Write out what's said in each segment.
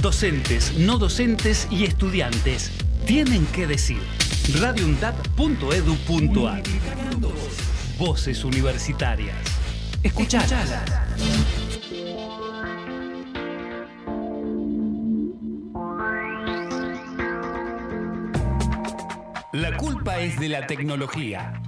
Docentes, no docentes y estudiantes tienen que decir. radioundad.edu.ar Voces universitarias. Escuchalas. La culpa es de la tecnología.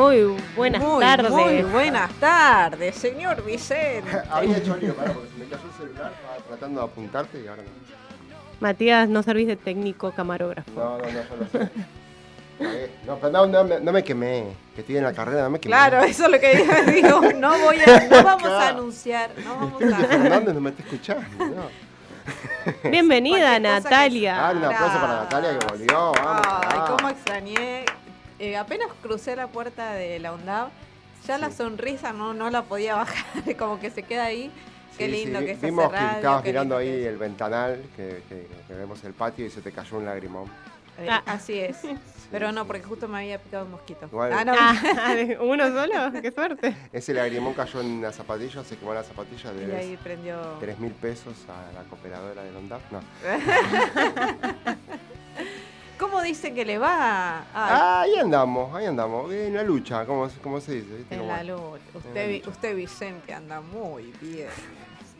Muy buenas Muy, tardes. Muy buenas tardes, señor Vicente. Había hecho lío, pará, porque se me cayó el celular, estaba tratando de apuntarte y ahora no. Matías, no servís de técnico camarógrafo. No, no, no, yo lo sé. No, pero no, no, me- no me quemé, que estoy en la carrera, no me quemé. Claro, eso es lo que digo. No voy a, no vamos a anunciar, no vamos a. Fernández no me está escuchando, no. Bienvenida, cosa que- Natalia. Ah, un aplauso para Natalia que volvió, vamos. Ay, cómo extrañé. Eh, apenas crucé la puerta de la UNDAV, ya la sonrisa no, no la podía bajar, como que se queda ahí. Qué Sí, lindo sí, que es Vimos que radio, estabas mirando ahí es. el ventanal, que, que- que vemos el patio y se te cayó un lagrimón. Eh, Ah. Así es. Pero no, sí. porque justo me había picado un mosquito. Igual- Ah, no. Ah, ¿Uno solo? ¡Qué suerte! Ese lagrimón cayó en la zapatilla, se quemó la zapatilla, Y de ahí prendió. 3 mil pesos a la cooperadora de ONDAP. No. ¿Cómo dice que le va? Ay, Ah, ahí andamos, ahí andamos, en la lucha, como, como se dice. ¿viste? en la lucha. Usted, vi- usted, Vicente, anda muy bien.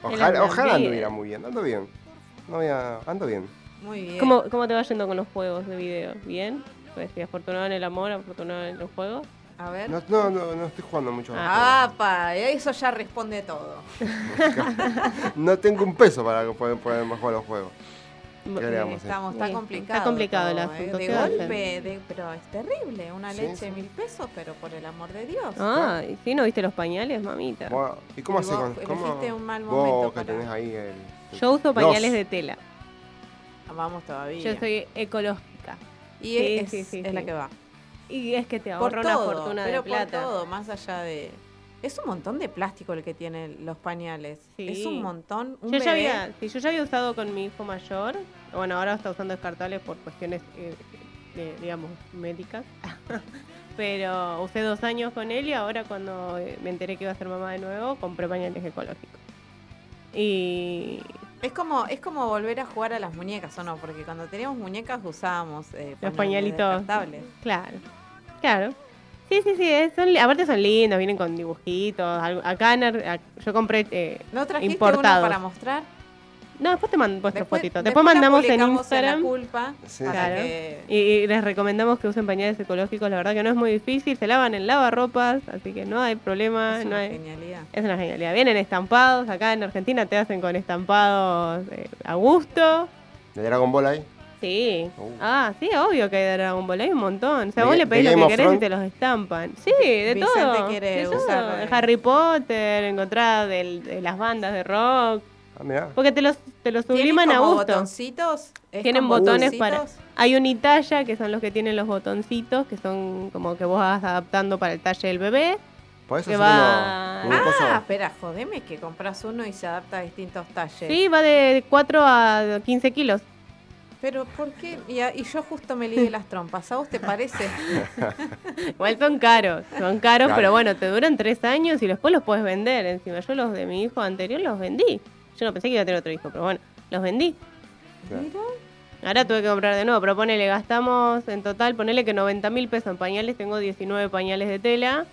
Ojalá, anda ojalá anduviera muy bien, ando bien. No voy a- ando bien. Muy bien. ¿Cómo, ¿Cómo te va yendo con los juegos de video? ¿Bien? Pues afortunado en el amor, afortunado en los juegos. A ver. No, no, no, no estoy jugando mucho. Ah, pa, eso ya responde todo. No tengo un peso para que poder ponerme a jugar los juegos. Eh. Estamos, está Sí, complicado. está complicado el todo, asunto, ¿eh? ¿qué De golpe, de- pero es terrible. Una Sí, leche sí. de mil pesos, pero por el amor de Dios. Ah, ¿y sí? ¿No viste los pañales, mamita? Bueno, ¿Y cómo haces con cómo, un mal Vos momento que para- tenés ahí el. Yo uso pañales Los- de tela. Vamos todavía. Yo soy ecológica. y sí, es, sí, sí, es la que va. Y es que te Por ahorra una todo, fortuna pero de plata. por todo, más allá de... Es un montón de plástico el que tienen los pañales. Sí. Es un montón. Un Yo ya, había, sí, yo ya había usado con mi hijo mayor. Bueno, ahora está usando descartables por cuestiones, eh, de, digamos, médicas. Pero usé dos años con él y ahora cuando eh, me enteré que iba a ser mamá de nuevo, compré pañales ecológicos. Y Es como, es como volver a jugar a las muñecas, ¿o no? Porque cuando teníamos muñecas usábamos eh, los pañalitos. descartables. Claro, claro. Sí, sí, sí, es- son, aparte son lindos, vienen con dibujitos. algo- Acá en yo compré... eh, ¿No trajiste Importados. uno para mostrar? no, después te mando vuestras Después, fotitos. después mandamos en Instagram. la culpa Sí. para Claro. que- Y, y les recomendamos que usen pañales ecológicos, la verdad que no es muy difícil, se lavan en lavarropas, así que no hay problema, es no una hay- genialidad. es una genialidad. Vienen estampados, acá en Argentina te hacen con estampados eh, a gusto. ¿De Dragon Ball ahí? Sí. Uh. Ah, sí, obvio que hay de Dragon Ball, hay un montón. O sea, ¿De vos le pedís lo que querés y te los estampan. Sí, de Vicente todo. quiere de todo. eh, Harry Potter, encontrar del- de las bandas de rock. Ah, mirá. Porque te los, te los ¿Tienen subliman a gusto. botoncitos? ¿Es Tienen botones para. Hay unitalla, que son los que tienen los botoncitos, que son como que vos vas adaptando para el talle del bebé. ¿Podés que hacer va- uno, uno coso? Ah, espera, jodeme que compras uno y se adapta a distintos talles. Sí, va de 4 a 15 kilos. Pero ¿por qué? Y, a- y yo justo me ligué las trompas. ¿A vos te parece? Igual son caros, son caros, Claro. pero bueno, te duran 3 años y después los puedes vender. Encima, yo los de mi hijo anterior los vendí. Yo no pensé que iba a tener otro hijo, pero bueno, los vendí. Claro. Mira. Ahora tuve que comprar de nuevo, pero ponele, gastamos en total, ponele que 90 mil pesos en pañales, tengo 19 pañales de tela.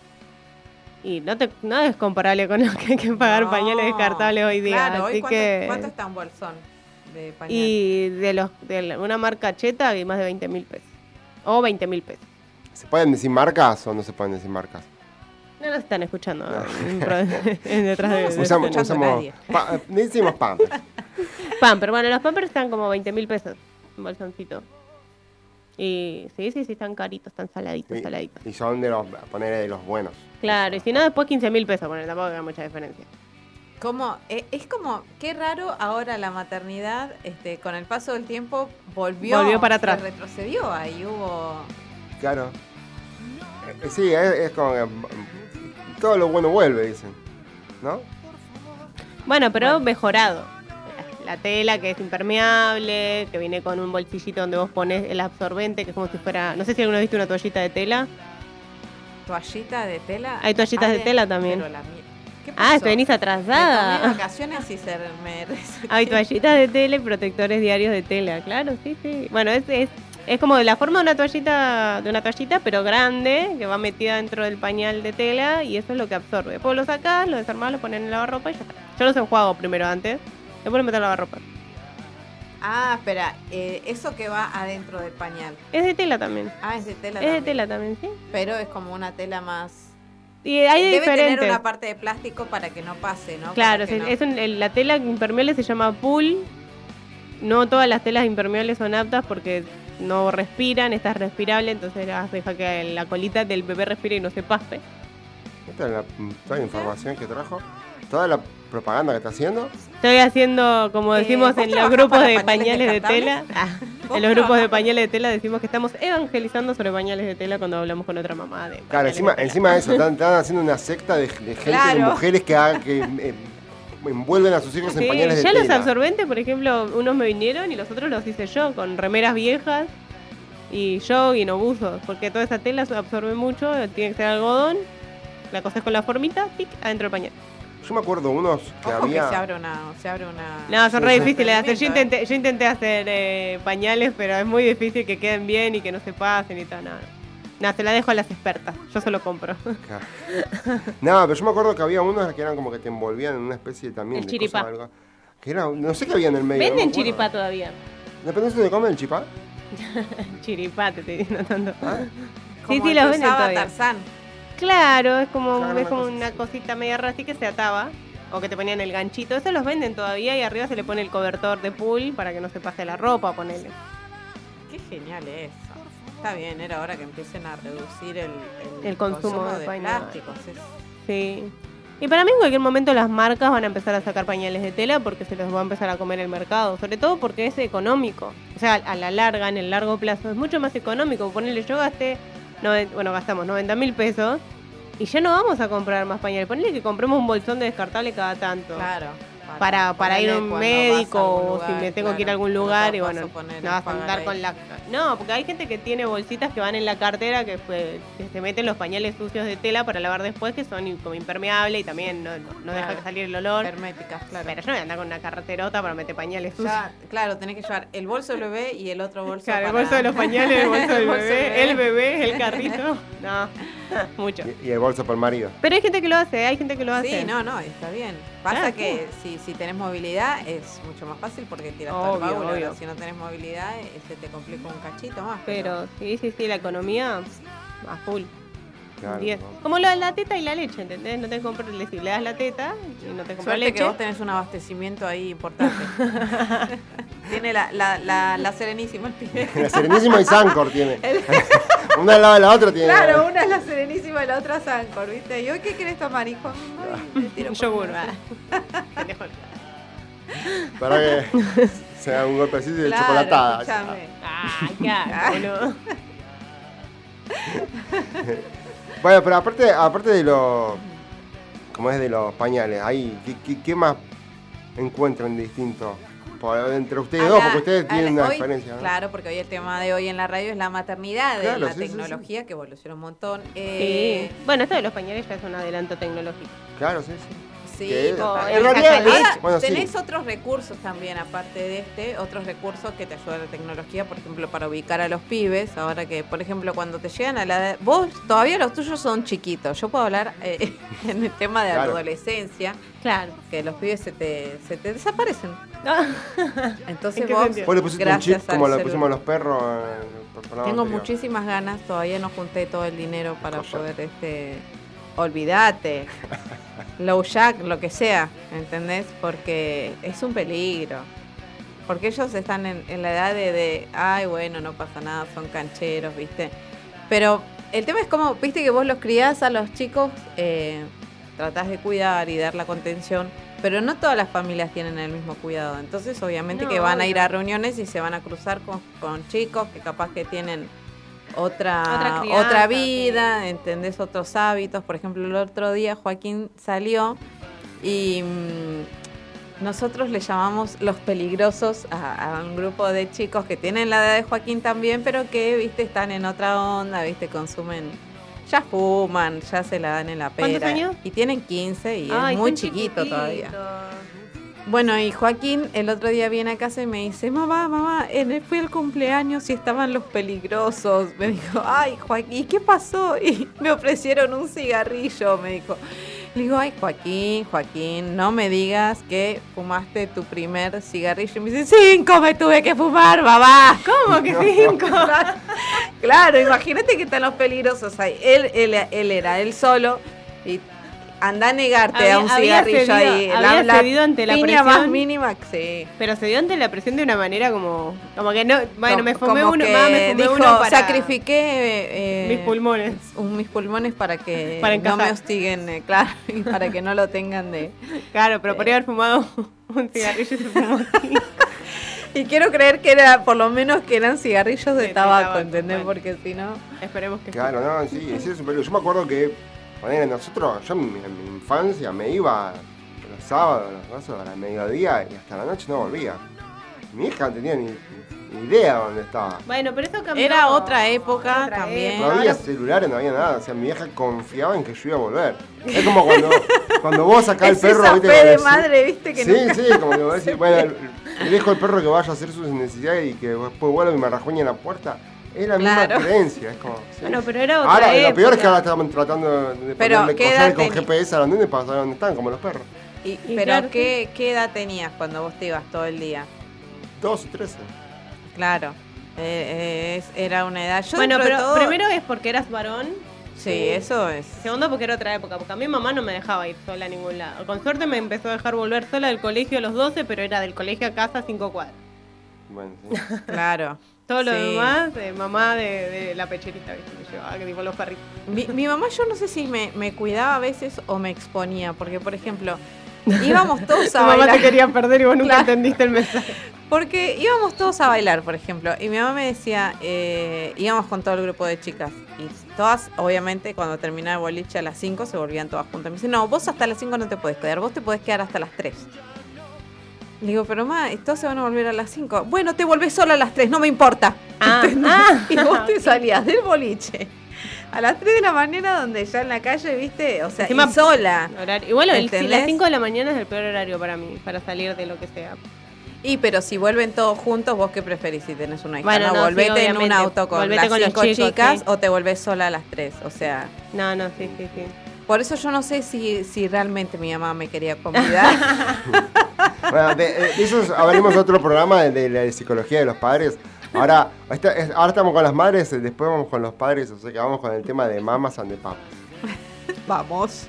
Y no te no es comparable con lo que hay que pagar No, pañales descartables hoy día. Claro, así hoy cuánto, que... ¿cuánto está un bolsón de pañal? Y de los de la- una marca cheta hay más de 20 mil pesos. O 20 mil pesos. ¿Se pueden decir marcas o no se pueden decir marcas? No nos están escuchando detrás de, No, de- Usamos- a usamos pa- decimos Pampers. Pamper. Bueno, los Pampers están como 20 mil pesos. Un bolsoncito. Y sí, sí, sí, están caritos, están saladitos, Y, saladitos. y son de los, poner de los buenos. Claro, y si no, después 15 mil pesos. Bueno, tampoco hay mucha diferencia. Como, eh, es como, qué raro ahora la maternidad, este, con el paso del tiempo, volvió. Volvió para se atrás. retrocedió, ahí hubo. Claro. Eh, Sí, es, es como que todo lo bueno vuelve, dicen. ¿No? Bueno, pero mejorado. La tela que es impermeable, que viene con un bolsillito donde vos pones el absorbente, que es como si fuera. No sé si alguno ha visto una toallita de tela. Toallita de tela. Hay toallitas de tela también. pero la mía- ¿Qué Ah, pasó? venís Me tomé atrasada. vacaciones y se me. Hay toallitas de tela y protectores diarios de tela, claro, sí, sí. Bueno, es, es, es como de la forma de una toallita, de una toallita, pero grande, que va metida dentro del pañal de tela y eso es lo que absorbe. Después lo sacás, lo desarmás, lo pones en el lavarropa y ya está. Yo los enjuago primero antes, después lo meto al lavarropa. Ah, espera, eh, eso que va adentro del pañal. Es de tela también. Ah, es de tela Es de también. tela también, sí. Pero es como una tela más. Y hay de Debe tener una parte de plástico para que no pase, ¿no? Claro, no- es un- la tela impermeable se llama pool. No todas las telas impermeables son aptas porque no respiran, esta es respirable, entonces deja que la colita del bebé respire y no se pase. Esta es la, toda la información que trajo. Toda la propaganda que está haciendo. Estoy haciendo, como Eh, decimos ¿vos en los grupos de pañales pañales de tela? Ah, ¿Vos en los grupos de pañales de tela decimos que estamos evangelizando sobre pañales de tela cuando hablamos con otra mamá de Claro, encima, de encima de eso, están, están haciendo una secta de, de gente, de mujeres que, que eh, envuelven a sus hijos en pañales de ya tela. los absorbentes, por ejemplo, unos me vinieron y los otros los hice yo, con remeras viejas y yo y no buzos, porque toda esa tela absorbe mucho, tiene que ser algodón, la cosas con la formita, pic, adentro del pañal. Yo me acuerdo unos que Ojo había. que se abre una. Se abre una No, son Sí, re difíciles de hacer. Yo intenté, yo intenté hacer eh, pañales, pero es muy difícil que queden bien y que no se pasen y tal, nada. No, se la dejo a las expertas, yo solo compro. No, pero yo me acuerdo que había unos que eran como que te envolvían en una especie también El de chiripá. cosa, algo. Que era, no sé qué había en el medio. no me Venden acuerdo. chiripá todavía. ¿Depende de dónde comen el chipá? Chiripá, te estoy diciendo tanto. ¿Ah? Sí, sí, los venden todavía. Tarzán. Claro, es como, Claro, es una como cosita media rara así que se ataba. O que te ponían el ganchito. Eso los venden todavía y arriba se le pone el cobertor de pool para que no se pase la ropa, ponele. Qué genial eso. Está bien, era hora que empiecen a reducir el, El consumo de de plásticos. es- Sí. Y para mí en cualquier momento las marcas van a empezar a sacar pañales de tela porque se los va a empezar a comer el mercado. Sobre todo porque es económico. O sea, a la larga, en el largo plazo, es mucho más económico. Ponele, yo gasté, bueno, gastamos 90 mil pesos y ya no vamos a comprar más pañales. Ponele que compremos un bolsón de descartable cada tanto. Claro. Para, para ir a un médico o si me tengo que ir a algún lugar y bueno, no vas a andar con la... No, porque hay gente que tiene bolsitas que van en la cartera que, pues, que se meten los pañales sucios de tela para lavar después que son como impermeables y también no, no, no deja que salir el olor. Herméticas, claro. Pero yo no voy a andar con una carterota para meter pañales sucios. Ya, claro, tenés que llevar el bolso del bebé y el otro bolso Claro, el bolso de los pañales, el bolso del El bolso del bebé, el bebé. bebé, el carrito. No, mucho. Y, y el bolso para el marido. Pero hay gente que lo hace, hay gente que lo hace. Sí, no, no, está bien. Pasa Claro, que si, si tenés movilidad es mucho más fácil porque tiras todo el. Si no tenés movilidad, se te complica un cachito más. Pero sí, sí, sí, la economía a full. Claro. Como lo de la teta y la leche, ¿entendés? No te compras, le, le das la teta y no te compras Suerte leche. que vos tenés un abastecimiento ahí importante. Tiene la, la, la, la Serenísima el pibe. La Serenísima y Sancor tiene. Una al lado de la otra tiene. Claro, una es la Y la otra Sancor, ¿viste? ¿Y hoy qué querés tomar, hijo? Ay, tiro yogur, va. Para que se haga un golpecito de Claro, chocolatada. escúchame. Ay, claro, boludo. Bueno, pero aparte, aparte de los. Como es de los pañales, ahí, ¿qué, qué, qué más encuentran distinto? Por- entre ustedes dos, porque ustedes tienen la- una hoy- diferencia. ¿no? Claro, porque hoy el tema de hoy en la radio es la maternidad, de Claro, la sí, sí, sí. tecnología que evolucionó un montón. Sí. Eh, Bueno, esto de los pañales ya es un adelanto tecnológico. Claro, sí, sí. Sí, en realidad sí. tenés otros recursos también, aparte de este, otros recursos que te ayudan la tecnología, por ejemplo, para ubicar a los pibes. Ahora que, por ejemplo, cuando te llegan a la edad. Vos todavía los tuyos son chiquitos. Yo puedo hablar eh, en el tema de la adolescencia, Claro. que los pibes se te, se te desaparecen. Entonces ¿En vos? Vos le pusiste un gracias chip como le pusimos a los perros. programa Tengo anterior. muchísimas ganas, todavía no junté todo el dinero para Cosa. poder, este, olvídate, low jack, lo que sea, ¿entendés? Porque es un peligro. Porque ellos están en, en la edad de, de, ay, bueno, no pasa nada, son cancheros, ¿viste? Pero el tema es como, viste que vos los criás a los chicos eh, tratás de cuidar y dar la contención, pero no todas las familias tienen el mismo cuidado. Entonces, obviamente No, que van a ir a reuniones y se van a cruzar con, con chicos que capaz que tienen otra, Otra vida, ¿entendés? Otros hábitos. Por ejemplo, el otro día Joaquín salió y mm, nosotros le llamamos los peligrosos a, a un grupo de chicos que tienen la edad de Joaquín también, pero que, viste, están en otra onda, viste, consumen, ya fuman, ya se la dan en la pera. ¿Cuántos años? Y tienen 15 y Ay, es muy chiquito todavía. Bueno, y Joaquín el otro día viene a casa y me dice, mamá, mamá, en el- cumpleaños y estaban los peligrosos. Me dijo, ay, Joaquín, ¿qué pasó? Y me ofrecieron un cigarrillo, me dijo. Le digo, ay, Joaquín, Joaquín, no me digas que fumaste tu primer cigarrillo. Y me dice, cinco me tuve que fumar, mamá. ¿Cómo que cinco? Claro, claro, imagínate que están los peligrosos ahí. Él, él, él era él solo y anda a negarte Había- a un había cigarrillo cedido- ahí. había cedido ante la piña más presión. mínima, sí. Pero se dio ante la presión de una manera como. Como que no. Bueno, me fumé uno. mamá, me fumé dijo, uno para. sacrifiqué eh, Mis pulmones. un- mis pulmones para que Para no me hostiguen, eh, claro, y para que no lo tengan de... Claro, pero podría haber fumado un cigarrillo y se fumó. Y quiero creer que era, por lo menos que eran cigarrillos de tabaco, tabaco, ¿entendés? bueno. Porque si no... Esperemos que sí. Claro, no, sí, sí, es un peligro. Yo me acuerdo que, nosotros, yo en mi, en mi infancia me iba los sábados, los sábados a la mediodía y hasta la noche no volvía. Mi hija no tenía ni, ni idea dónde estaba. Bueno, pero eso cambió. Era otra época Otra también. No había celulares, no había nada. O sea, mi vieja confiaba en que yo iba a volver. Es como cuando, cuando vos sacás el perro, esa ¿viste? fe de madre, ¿viste? Que sí, nunca- sí, como que vos decís, bueno, le dejo al perro que vaya a hacer sus necesidades y que después vuelva y me rajuñe en la puerta. Es la misma creencia, es como. sí. Bueno, pero era otra Ahora, lo peor es que ahora estaban tratando de Pero, ponerle ¿qué collar edad con? GPS a los nenes para saber dónde están, como los perros. Y- Y pero claro ¿qué, ¿qué edad tenías cuando vos te ibas todo el día? Dos y trece. Claro, eh, eh, es- era una edad... Yo Bueno, pero todo- primero es porque eras varón. Sí, eso es... Segundo, porque era otra época. Porque a mi mamá no me dejaba ir sola a ningún lado. Con suerte me empezó a dejar volver sola del colegio a los 12, pero era del colegio a casa cinco cuadras. Bueno, sí. Claro. Todo lo Sí. demás, de mamá de, de la pecherita, ¿viste? Me llevaba, que tipo los perritos. Mi, mi mamá yo no sé si me, me cuidaba a veces o me exponía, porque por ejemplo, íbamos todos Tu a mamá bailar. te quería perder y vos nunca Claro. entendiste el mensaje. Porque íbamos todos a bailar, por ejemplo, y mi mamá me decía, eh, íbamos con todo el grupo de chicas, y todas, obviamente, cuando terminaba el boliche a las 5 se volvían todas juntas. Me dice, no, vos hasta las 5 no te puedes quedar, vos te podés quedar hasta las 3. Le digo, pero mamá, todos se van a volver a las 5. Bueno, te volvés sola a las 3, no me importa. Ah, ah. y vos te salías del boliche a las 3 de la mañana, donde ya en la calle, viste, o sea, y sola. Horario. Igual el- si ¿Entendés? las 5 de la mañana es el peor horario para mí, para salir de lo que sea. Y pero si vuelven todos juntos, ¿vos qué preferís si tenés una hija? Bueno, no, sí, volvete en un auto con Volvete las con los cinco chicos, chicas sí. o te volvés sola a las tres. O sea, No, no, sí, sí, sí. Por eso yo no sé si, si realmente mi mamá me quería convidar. Bueno, de, de eso abrimos otro programa de, de la psicología de los padres. Ahora, ahora estamos con las madres, eh, después vamos con los padres, o sea que vamos con el tema de mamas and the papas. Vamos.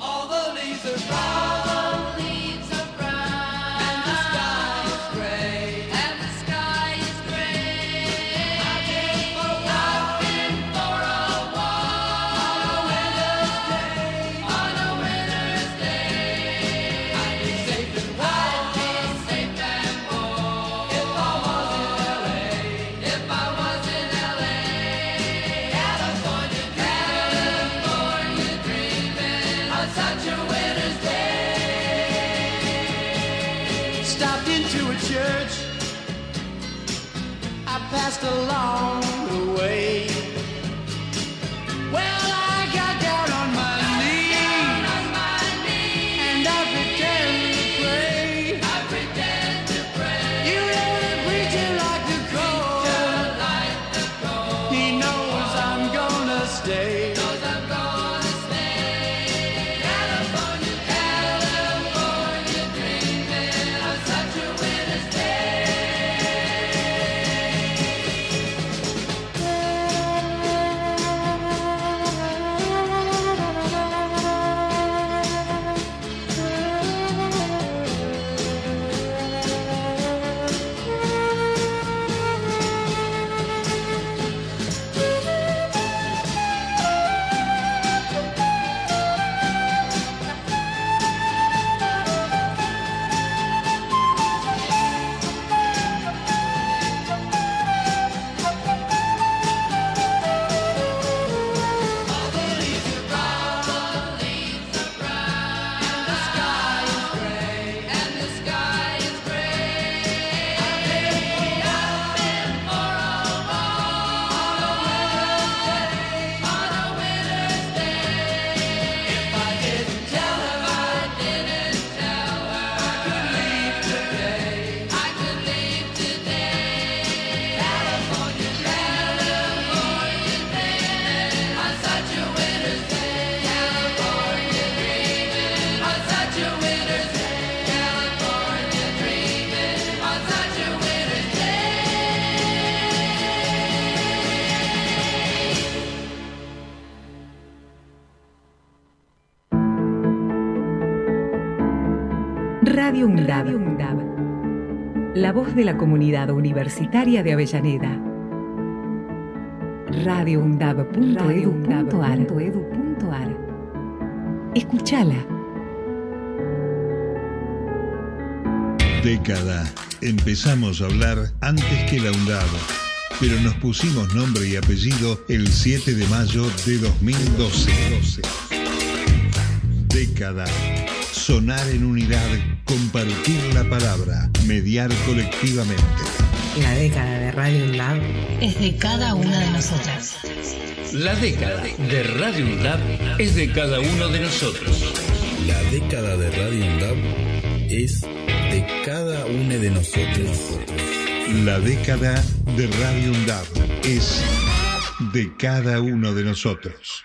All the leaves are UNDAB. La voz de la comunidad universitaria de Avellaneda. radioundab.edu.ar. Escúchala. Década. Empezamos a hablar antes que la UNDAB, pero nos pusimos nombre y apellido el 7 de mayo de 2012. Década. Sonar en unidad, compartir la palabra, mediar colectivamente. La década de Radio UNDAB Es de cada una de nosotras. La década de Radio UNDAB es de cada uno de nosotros. La década de Radio UNDAB es de cada uno de nosotros. La década de Radio UNDAB es de cada uno de nosotros.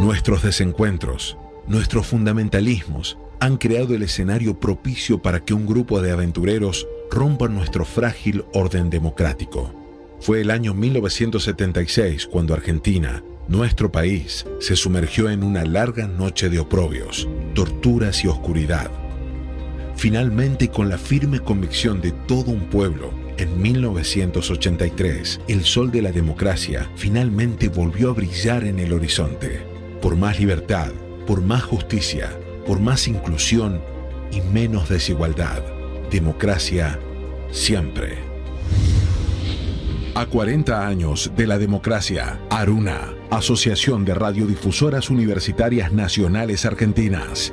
Nuestros desencuentros, nuestros fundamentalismos han creado el escenario propicio para que un grupo de aventureros rompan nuestro frágil orden democrático. Fue el año 1976 cuando Argentina, nuestro país, se sumergió en una larga noche de oprobios, torturas y oscuridad. Finalmente, con la firme convicción de todo un pueblo, en 1983, el sol de la democracia finalmente volvió a brillar en el horizonte. Por más libertad, por más justicia, por más inclusión y menos desigualdad. Democracia siempre. A 40 años de la democracia, Aruna, Asociación de Radiodifusoras Universitarias Nacionales Argentinas.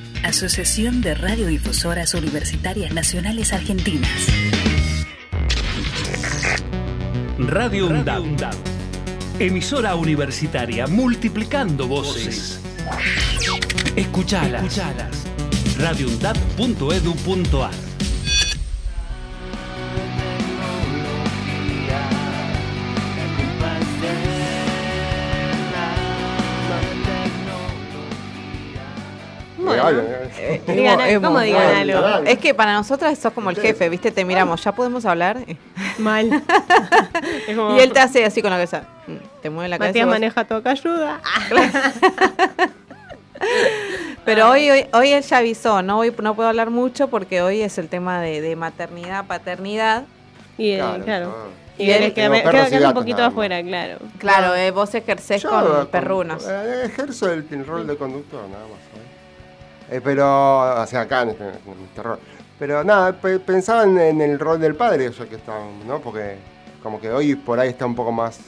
Asociación de Radiodifusoras Universitarias Nacionales Argentinas. Radio UNDAB. Emisora universitaria multiplicando voces. Escuchalas. radioundab.edu.ar Bueno. Eh, Digan es algo, ¿cómo muy digan bueno. algo? Es que para nosotras sos como el jefe, ¿viste? Te miramos, ¿ya podemos hablar? Mal. Como- Y él te hace así con la cabeza. Mm, Te mueve la cabeza. Matías y vos- maneja toca ayuda. Pero hoy, hoy, hoy él ya avisó, no, hoy no puedo hablar mucho porque hoy es el tema de, de maternidad, paternidad. Y él, Claro, claro. Y Y él queda, queda un poquito afuera, claro. Claro, eh, vos ejercés Yo, con con- perrunos. eh, ejerzo el, el rol de conductor, nada más. ¿sabes? Eh, pero, o sea, acá en este, en este rol. Pero nada, pe- pensaba en, en el rol del padre, eso que está, ¿no? Porque como que hoy por ahí está un poco más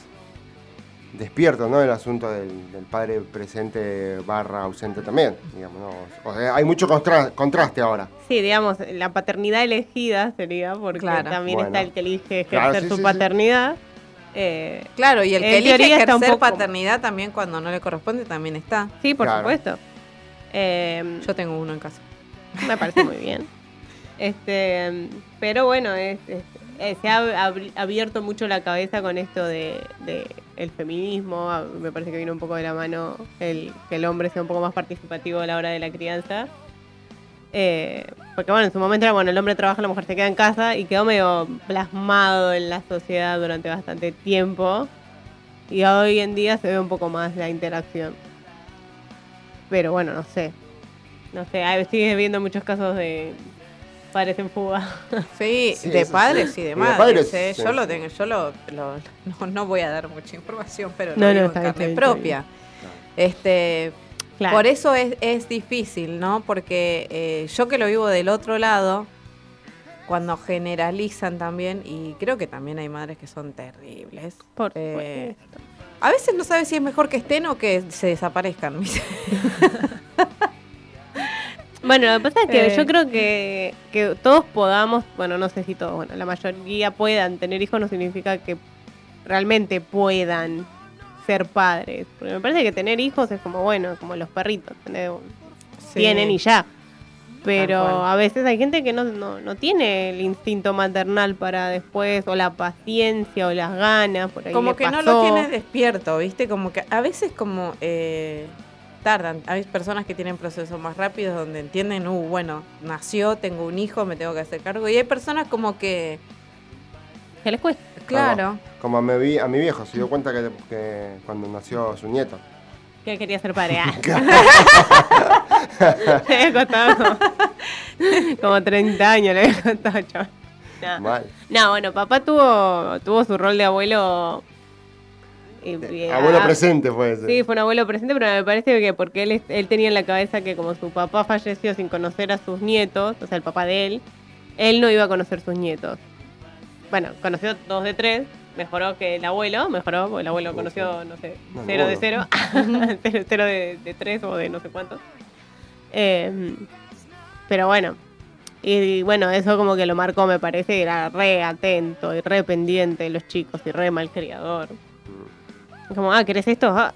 despierto, ¿no? El asunto del, del padre presente barra ausente también, digamos, ¿no? O sea, hay mucho constra- contraste ahora. Sí, digamos, la paternidad elegida sería, porque Claro. también Bueno. está el que elige ejercer Claro, sí, su sí, sí. paternidad. Eh, Claro, y el En que elige teoría está un ejercer poco- paternidad también cuando no le corresponde también está. sí, por Claro. supuesto. Eh, Yo tengo uno en casa. Me parece muy bien. Este, pero bueno, es- es- se ha abierto mucho la cabeza con esto de, de el feminismo. Ah, Me parece que viene un poco de la mano el que el hombre sea un poco más participativo a la hora de la crianza. Eh, porque bueno, en su momento era bueno, el hombre trabaja, la mujer se queda en casa y quedó medio plasmado en la sociedad durante bastante tiempo. Y hoy en día se ve un poco más la interacción. Pero bueno, no sé. No sé, hay- sigue viendo muchos casos de padres en fuga. Sí, Sí, de eso padres sí. y Y de de madres. padres, eh. sí. Yo lo tengo, yo lo, lo- no, no voy a dar mucha información, pero No, lo no, digo está en carne bien, propia. Este, Claro. por eso es, es difícil, ¿no? Porque eh, yo que lo vivo del otro lado, cuando generalizan también, y creo que también hay madres que son terribles. Por eh, a veces no sabes si es mejor que estén o que se desaparezcan. Bueno, lo que pasa es que Eh. yo creo que, que todos podamos, bueno, no sé si todos, bueno, la mayoría puedan tener hijos no significa que realmente puedan. ser padres. Porque me parece que tener hijos es como, bueno, como los perritos, tienen y ya. Pero a veces hay gente que no, no, no tiene el instinto maternal para después, o la paciencia, o las ganas, por ahí Como le que no lo tienes despierto, ¿viste? Como que a veces como eh, tardan. Hay personas que tienen procesos más rápidos donde entienden, uh, bueno, nació, tengo un hijo, me tengo que hacer cargo. Y hay personas como que... Que les cuesta. Claro. Como a mi, vi- a mi viejo, se dio cuenta que, que cuando nació su nieto. Que quería ser padre. Ah. le había costado como, como 30 años, le había costado, chaval. No. Mal. No, bueno, papá tuvo, tuvo su rol de abuelo. y- y- Abuelo ah, presente fue ese. Sí, fue un abuelo presente, pero me parece que porque él, él tenía en la cabeza que como su papá falleció sin conocer a sus nietos, o sea, el papá de él, él no iba a conocer sus nietos. Bueno, conoció dos de tres, mejoró que el abuelo, mejoró, porque el abuelo conoció, no sé, No, cero de cero, cero, cero de, de tres o de no sé cuántos. Eh, pero bueno, y, bueno, eso como que lo marcó, me parece, era re atento y re pendiente de los chicos y re malcriador. Como, ah, ¿querés esto? Ah.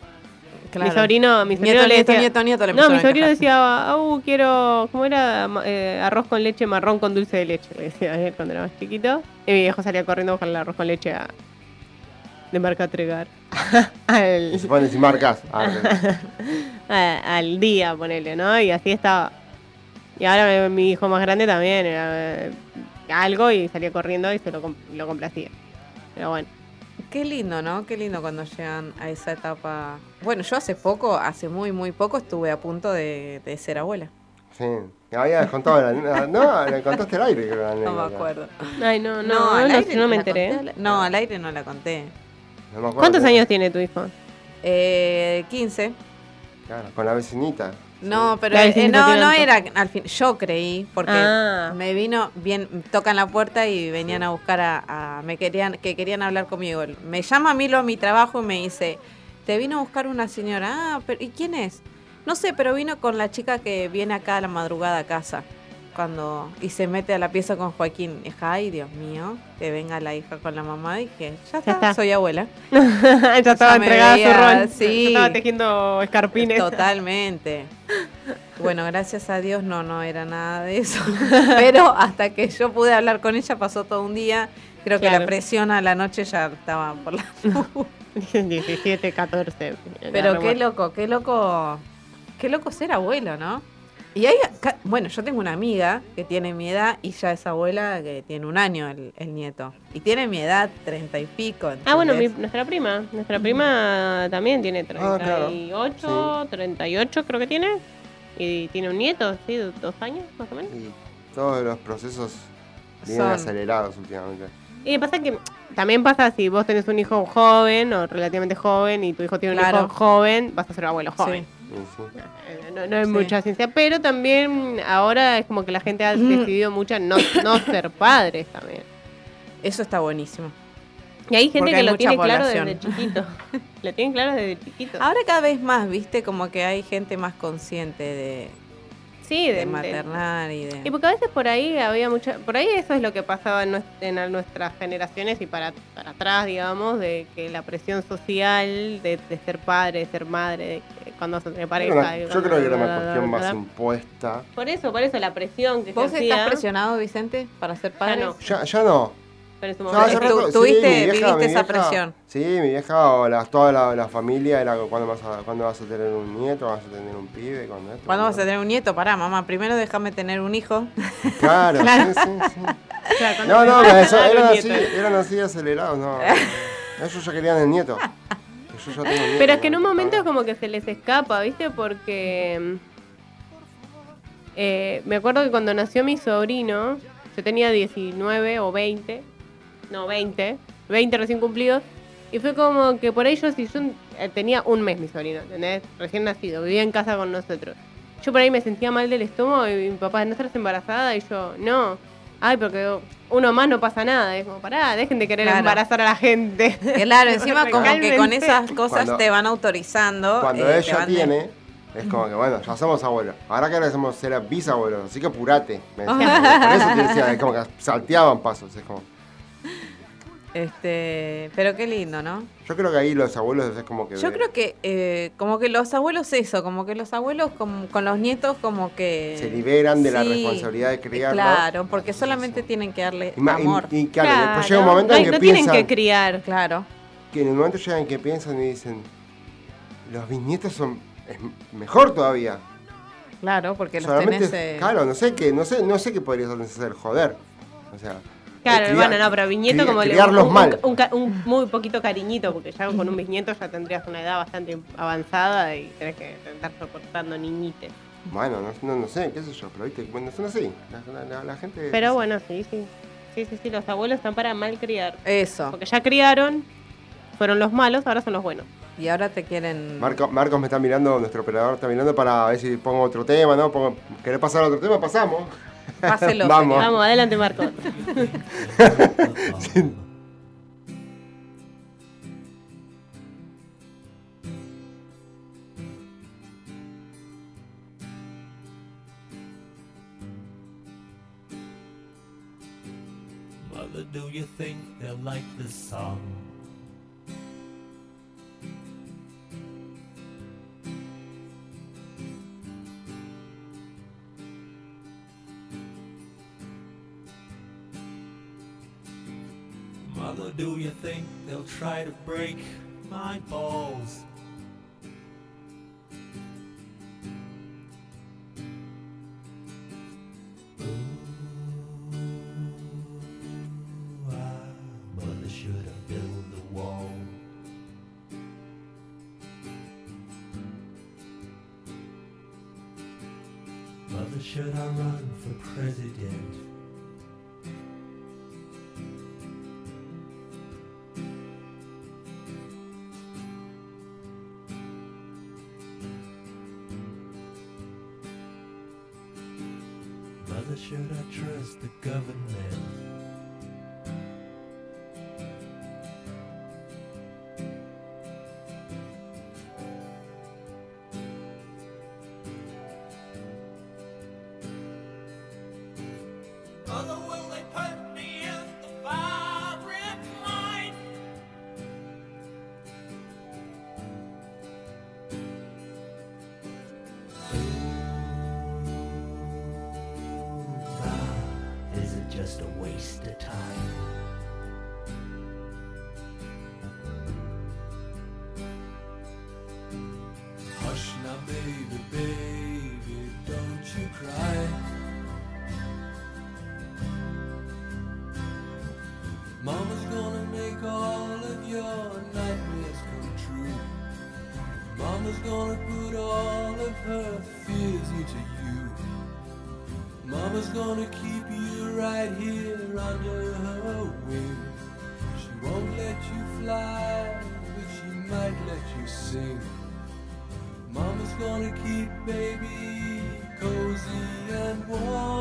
Claro. Mi sobrino, mi sobrino Nieto, le nieto, decía- nieto, nieto, le No, mi sobrino decía, uh, quiero, ¿cómo era? Eh, arroz con leche, marrón con dulce de leche, le decía a él cuando era más chiquito. Y mi viejo salía corriendo a buscar el arroz con leche a, de marca Tregar. al, Y se pone sin marcas. Ah, a- al día, ponele, ¿no? Y así estaba. Y ahora mi, mi hijo más grande también era eh, algo y salía corriendo y se lo, lo complacía. Pero bueno. Qué lindo, ¿no? Qué lindo cuando llegan a esa etapa. Bueno, yo hace poco, hace muy, muy poco, estuve a punto de, de ser abuela. Sí. Me habías contado la, No, le contaste al aire, creo, la No me acuerdo. Ay, no, no, No, al no, aire no me enteré. conté, No, al aire no la conté. No me acuerdo ¿Cuántos años tiene tu hijo? Eh, 15. Claro, con la vecinita. No, pero eh, no, no era al fin. Yo creí, porque Ah. me vino bien, tocan la puerta y venían a buscar a, a- me querían, que querían hablar conmigo. Me llama a Milo a mi trabajo y me dice, te vino a buscar una señora. Ah, pero ¿y quién es? No sé, pero vino con la chica que viene acá a la madrugada a casa. Cuando, y se mete a la pieza con Joaquín. Ay, Dios mío, que venga la hija con la mamá. Y que ya está, está. soy abuela. ya estaba entregada veía, su rol. sí. Ya estaba tejiendo escarpines. Totalmente. Bueno, gracias a Dios no, no era nada de eso. Pero hasta que yo pude hablar con ella pasó todo un día. Creo que la presión a la noche ya estaba por la 17, 14. Pero qué loco, qué loco, qué loco ser abuelo, ¿no? Y hay, ca- bueno, yo tengo una amiga que tiene mi edad y ya es abuela que tiene un año el, el nieto. Y tiene mi edad, treinta y pico. Ah, bueno, mi- nuestra prima. Nuestra prima también tiene Ah, claro. 38, 38 creo que tiene. Y tiene un nieto, sí, de dos años más o menos. Y todos los procesos vienen Son- acelerados últimamente. Y pasa que también pasa si vos tenés un hijo joven o relativamente joven y tu hijo tiene un Claro. hijo joven, vas a ser abuelo joven. Sí. Eh, No, no hay Sí. mucha ciencia, pero también ahora es como que la gente ha Mm. decidido mucho no, no ser padres también. Eso está buenísimo. Y hay gente Porque que hay lo tiene claro desde chiquito. lo tienen claro desde chiquito. Ahora cada vez más, viste, como que hay gente más consciente de, sí, de de, y de... Y porque a veces por ahí había mucha. Por ahí eso es lo que pasaba en, nuestras generaciones y para, para atrás, digamos, de que la presión social de, de ser padre, de ser madre, cuando a tener pareja. Una- yo cuando- creo que era una cuestión más impuesta. Por eso, por eso la presión que ¿Vos se hacía. estás presionado, Vicente, para ser padre? no. Ya, ya no. Pero en su Ya momento- hace rato- Tu- sí, tuviste- vieja- viviste esa vieja- presión. Sí, mi vieja o la, toda la, la familia era cuando vas, a, cuándo vas a tener un nieto, vas a tener un pibe, cuando esto. ¿Cuándo vas a tener un nieto? Pará, mamá, primero déjame tener un hijo. Claro, Claro. sí, sí, sí. Claro, cuando No, no, eso- eran, así, eran así acelerados, no. Ellos ya querían el nieto. Yo ya tengo nieto, Pero es que en no, un momento es como que se les escapa, ¿viste? Porque eh, me acuerdo que cuando nació mi sobrino, yo tenía 19 o 20, no 20, 20 recién cumplidos, y fue como que por ellos, si yo eh, tenía un mes mi sobrino, ¿entendés? Recién nacido, vivía en casa con nosotros. Yo por ahí me sentía mal del estómago y mi papá, ¿no estás embarazada? Y yo, no. Ay, porque uno más no pasa nada. Es como, pará, dejen de querer Claro. embarazar a la gente. Claro, encima como que con esas cosas Cuando- te van autorizando. Cuando eh, ella tiene, es como que bueno, ya somos abuelos. Ahora que somos ser bisabuelos, así que apurate. Me decía. Por eso te decía, es como que salteaban pasos. Es como. Este, pero qué lindo, ¿no? Yo creo que ahí los abuelos es como que. Yo creo que eh, como que los abuelos eso, como que los abuelos con, con los nietos como que... Se liberan de la responsabilidad de criarlos. Claro, porque solamente tienen que darle Y ma- y- amor. y claro, después llega un momento en que no tienen piensan. que criar. Claro. que en el momento llegan que piensan y dicen. Los bisnietos son. Es mejor todavía. Claro, porque los Solamente, tenés... eh, claro, no sé qué, no sé, no sé qué podrías hacer, joder. O sea. Claro, criar- bueno, no, pero cri- como le criarlos un, mal. un- un muy poquito cariñito, porque ya con un bisnieto ya tendrías una edad bastante avanzada y tenés que estar soportando niñites. Bueno, no, no, no sé, qué sé yo, pero viste, bueno, son así. La, la- la- la gente. Pero bueno, sí, sí. Sí, sí, sí, los abuelos están para mal criar. Eso. Porque ya criaron, fueron los malos, ahora son los buenos. Y ahora te quieren... Marco- Marcos me está mirando, nuestro operador está mirando para ver si pongo otro tema, ¿no? Pongo- ¿Querés pasar a otro tema? Pasamos. Páselo, Vamos. Vamos, adelante, Marco. Sí. Mother, do you think they'll like this song? Mother, do you think they'll try to break my balls? Fly, but she might let you sing. Mama's gonna keep baby cozy and warm.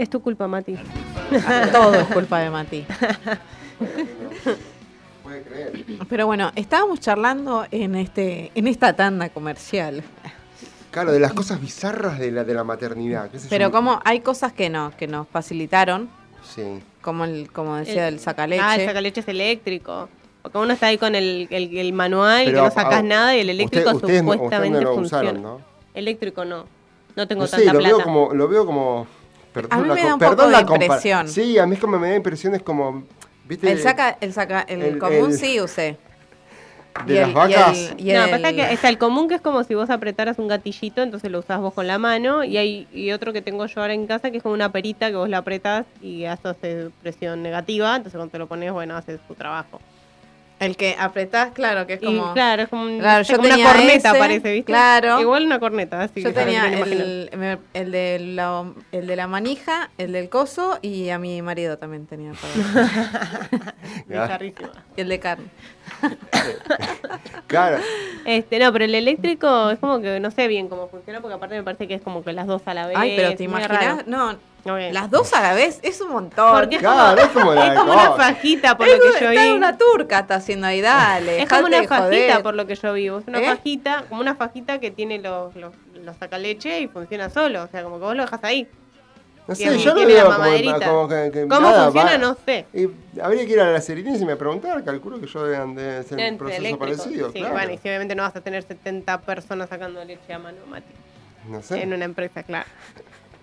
Es tu culpa, Mati. Todo es culpa de Mati. Puede creer. Pero bueno, estábamos charlando en este en esta tanda comercial. Claro, de las cosas bizarras de la, de la maternidad. qué sé Pero yo. como hay cosas que no, que nos facilitaron, Sí. como el, como decía el, sacaleche. Ah, el sacaleche es eléctrico. Porque uno está ahí con el, el, el manual Pero, que no sacás ah, nada y el eléctrico usted- ustedes no- supuestamente ustedes no lo funciona. usaron, ¿no? Eléctrico no. No tengo No sé, tanta lo plata. veo como, lo veo como. Perdón, A mí la me co- da un perdón poco de la impresión. Sí, a mí es como me da impresión, es como. ¿Viste? el saca, el saca, el, el- común el- sí usé. De y las el- y vacas. el- y no, pasa que está el común que es como si vos apretaras un gatillito, entonces lo usás vos con la mano, y hay y otro que tengo yo ahora en casa que es como una perita que vos la apretás y hace presión negativa, entonces cuando te lo pones, bueno, hace su trabajo. El que apretás, claro, que es Y como. claro, es como, un- Claro, no sé, yo como una corneta ese, parece, ¿viste? claro. Igual una corneta, así. Yo tenía el, de la, el de la manija, el del coso y a mi marido también tenía. Y el de carne. Claro. Este, no, pero el eléctrico es como que no sé bien cómo funciona, porque aparte me parece que es como que las dos a la vez. Ay, pero te imaginas, no, Ok. las dos a la vez es un montón. Porque es Claro, como, es como la es como una fajita, por Es lo que una- yo está vi. una turca está haciendo ahí, dale. Es como una fajita, joder. por lo que yo vivo. Es una ¿Eh? fajita, como una fajita que tiene los, los, los sacaleche y funciona solo. O sea, como que vos lo dejas ahí. No sé, yo lo tiene veo la como, como que, que ¿Cómo nada, funciona? va- No sé. Y habría que ir a la Serenice y me preguntar, calculo que yo deben de hacer un proceso eléctricos. parecido, Sí, claro. bueno, y si obviamente no vas a tener 70 personas sacando leche a mano, Mati. No sé. En una empresa, claro.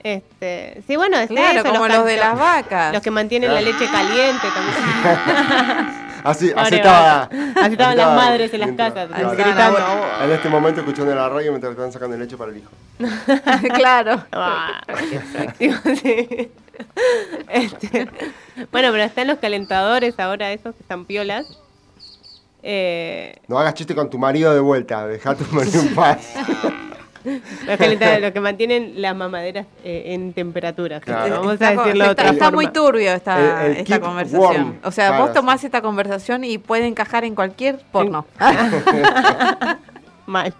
Este, sí, bueno, está Claro, eso, como los los de las vacas. Los que mantienen Claro. la leche caliente también. Así, así estaba. Así estaban las madres en las mientras- casas, claro. gritando. En este momento escuchando la radio mientras estaban sacando leche para el hijo. claro. Sí. Este, bueno, pero están los calentadores ahora, esos que están piolas. Eh, No hagas chiste con tu marido de vuelta, deja a tu marido en paz. los los que mantienen las mamaderas eh, en temperatura. Claro. Vamos a Está, decirlo de está- otra está forma. muy turbio esta, El- el esta keep conversación. warm. O sea, Claro, vos tomás esta conversación y puede encajar en cualquier porno. Mal.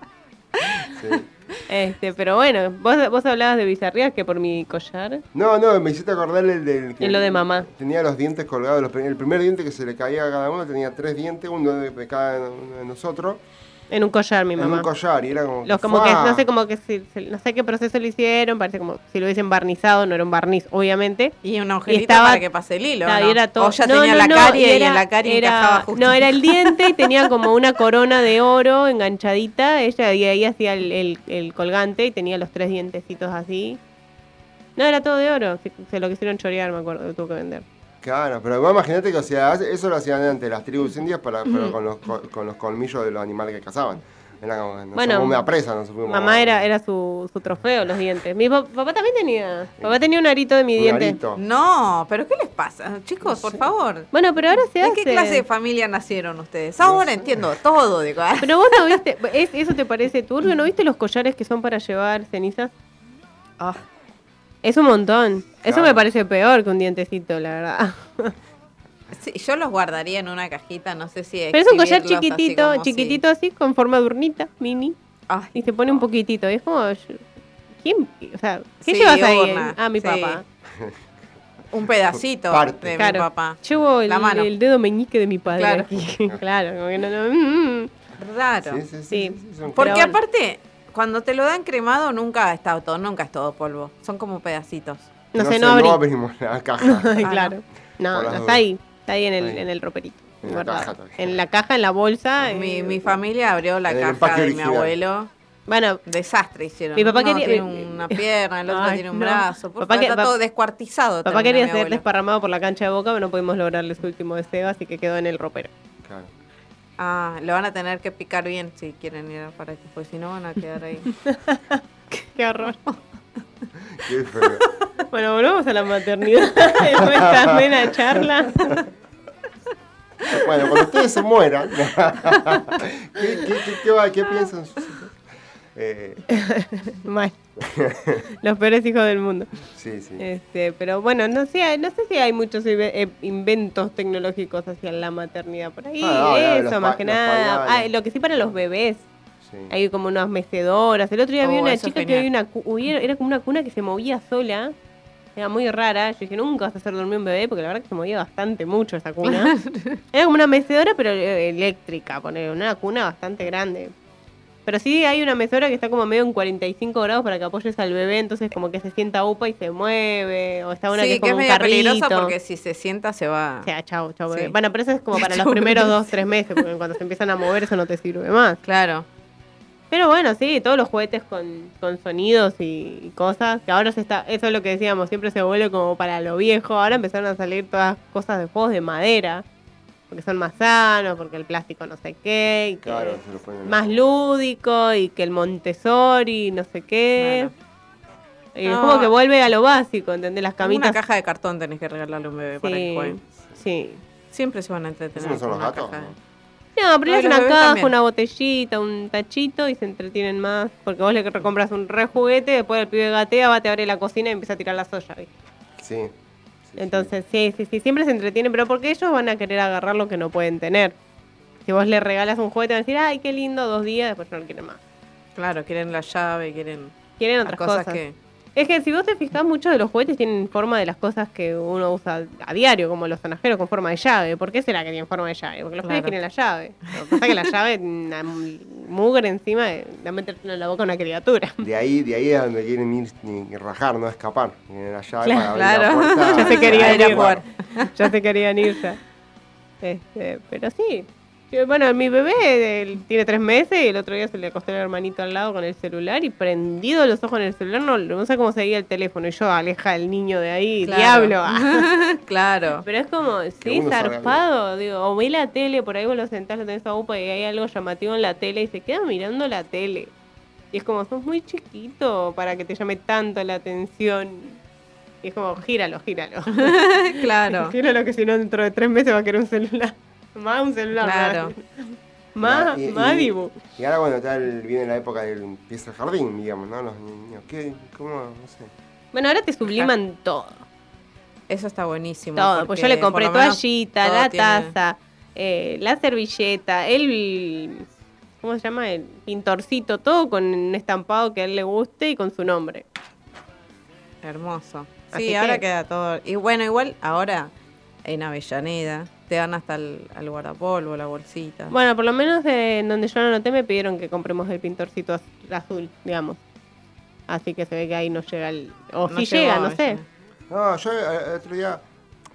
Este, pero bueno, vos, vos hablabas de bizarrías que por mi collar. No, no, me hiciste acordar el del que En lo de mamá. tenía los dientes colgados. los el primer diente que se le caía a cada uno tenía tres dientes, uno de cada uno de nosotros, En un collar, mi en mamá. un collar. Y era como. Los como que, no sé, como que si, no sé qué proceso lo hicieron, parece como si lo hubiesen barnizado, no era un barniz, obviamente. Y un Y agujerito estaba- para que pase el hilo. Claro, ¿no? y era todo. O ya No, tenía no, la no, carie y, era- en la carie era- encajaba justo. No, era el diente y tenía como una corona de oro enganchadita. Ella y ahí hacía el, el- el colgante y tenía los tres dientecitos así. No, era todo de oro. Se, se lo quisieron chorear, me acuerdo, que tuvo que vender. Claro, pero vos imagínate que o sea, eso lo hacían antes las tribus indias, para, pero con los, co- con los colmillos de los animales que cazaban. Era como, no Bueno, somos una presa, no supimos. Mamá era, era su, su trofeo, los dientes. Mi pa- papá también tenía. Papá tenía un arito de mi Un diente. arito. No, pero ¿qué les pasa? Chicos, por favor. Bueno, pero ahora se ¿De hace. qué clase de familia nacieron ustedes? Ahora entiendo todo, digo. Pero vos no viste, ¿es- ¿eso te parece turbio? ¿No viste los collares que son para llevar cenizas? Ah. Es un montón. Eso me parece peor que un dientecito, la verdad. Sí, yo los guardaría en una cajita, no sé si Pero es un collar así chiquitito, chiquitito así, con forma de urnita, mini. Y se pone un poquitito. Y es como. ¿Quién? O sea, ¿qué Sí, llevas ahí? urna, Ah, mi sí. papá. Un pedacito Parte. de Claro. mi papá. Llevo el, La mano. el dedo meñique de mi padre Claro. aquí. claro, como que no, no. mm, mm. Raro. Sí, sí, sí, Sí. sí, sí, son- Porque aparte, cuando te lo dan cremado, nunca está todo, nunca es todo polvo. Son como pedacitos. No, No sé, no abrí. no abrimos la caja. Ah, claro. No, está ahí. Está ahí en el, Ahí. en el roperito. En la caja. En la caja, en la bolsa. Mi, eh, mi familia abrió la caja de mi abuelo Bueno, desastre hicieron. Mi papá Uno quería- tiene una pierna, el otro Ay, tiene un no. brazo. Por Papá que- está todo descuartizado. Papá quería ser desparramado por la cancha de boca, pero no pudimos lograrle su último deseo, así que quedó en el ropero. Ah, le van a tener que picar bien si quieren ir para esto, porque si no van a quedar ahí. Qué horror. Qué feo. Bueno, volvamos a la maternidad en nuestra amena charla. Bueno, cuando ustedes se mueran, ¿qué, qué, qué, qué va- qué piensan sus hijos? Eh, Mal. Los peores hijos del mundo. sí, sí. Este, pero bueno, no sé, no sé si hay muchos eh, inventos tecnológicos hacia la maternidad por ahí. Ah, no, eso, los más que nada. Ah, lo que sí para los bebés. Sí. Hay como unas mecedoras. El otro día vi Oh, una eso es chica que había una hubiera- era como una cuna que se movía sola. Era muy rara. Yo dije, nunca vas a hacer dormir un bebé porque la verdad que se movía bastante mucho esa cuna. era como una mecedora, pero eh, eléctrica, poner una cuna bastante grande. Pero sí hay una mecedora que está como medio en 45 grados para que apoyes al bebé, entonces como que se sienta upa y se mueve. O está una sí, que es que como es un peligrosa porque si se sienta se va. O sea, chau, chau, bebé. Sí. Bueno, pero eso es como para los primeros bebé. dos, tres meses, porque cuando se empiezan a mover eso no te sirve más. Claro. Pero bueno, sí, todos los juguetes con, con sonidos y, y cosas, que ahora se está, eso es lo que decíamos, siempre se vuelve como para lo viejo, ahora empezaron a salir todas cosas de juegos de madera, porque son más sanos, porque el plástico no sé qué, y que Claro, se lo ponen más lúdico, y que el Montessori, no sé qué. Y es No. como que vuelve a lo básico, ¿entendés? Las Una camitas. caja de cartón tenés que regalarle a un bebé para que juegue. sí. Siempre se van a entretener. ¿Esos no son los una gatos? caja de- No, pero No, los una caja, también. una botellita, un tachito y se entretienen más. Porque vos le recompras un re juguete, después el pibe gatea, va, te abre la cocina y empieza a tirar la soya. ¿viste? Sí. Entonces, sí, sí, sí, siempre se entretienen, pero porque ellos van a querer agarrar lo que no pueden tener. Si vos le regalas un juguete, van a decir, ay, qué lindo, dos días, después no lo quieren más. Claro, quieren la llave, quieren. Quieren otras cosas cosas. que- Es que si vos te fijás, muchos de los juguetes tienen forma de las cosas que uno usa a diario, como los sonajeros con forma de llave. ¿Por qué será que tienen forma de llave? Porque los Claro. pibes quieren la llave. Lo que pasa es que la llave, una mugre encima, de de meterte en la boca a una criatura. De ahí, de ahí es donde quieren ir ni escajar, no escapar. Tienen la llave Claro. para abrir la Claro. puerta. ya se querían ir a ir. jugar. ya se querían ir ya. Este, pero sí. Bueno, mi bebé él tiene tres meses y el otro día se le acostó el hermanito al lado con el celular y prendido los ojos en el celular, no, no sé cómo seguía el teléfono. Y yo, aleja al niño de ahí, Claro. diablo. claro. Pero es como, sí, zarpado. Digo, o ve la tele, por ahí vos lo sentás, lo tenés a upa y hay algo llamativo en la tele y se queda mirando la tele. Y es como, sos muy chiquito para que te llame tanto la atención. Y es como, gíralo, gíralo. claro. gíralo que si no dentro de tres meses va a querer un celular. Más un celular. Claro. Más, Y- más y- dibu. Y ahora cuando está el- viene la época del empieza el jardín, digamos, ¿no? Los niños, ¿qué? ¿Cómo? No sé. Bueno, ahora te subliman todo. Eso está buenísimo. Todo, pues yo le compré toallita, la tiene- taza, eh, la servilleta, el. ¿Cómo se llama? El pintorcito, todo con un estampado que a él le guste y con su nombre. Hermoso. Así Sí, ahora que- queda todo. Y bueno, igual ahora en Avellaneda te dan hasta el, al guardapolvo, la bolsita. Bueno, por lo menos en donde yo lo anoté me pidieron que compremos el pintorcito az- azul, digamos. Así que se ve que ahí no llega el. O No si llegó llega, no sé. No, yo eh, el otro día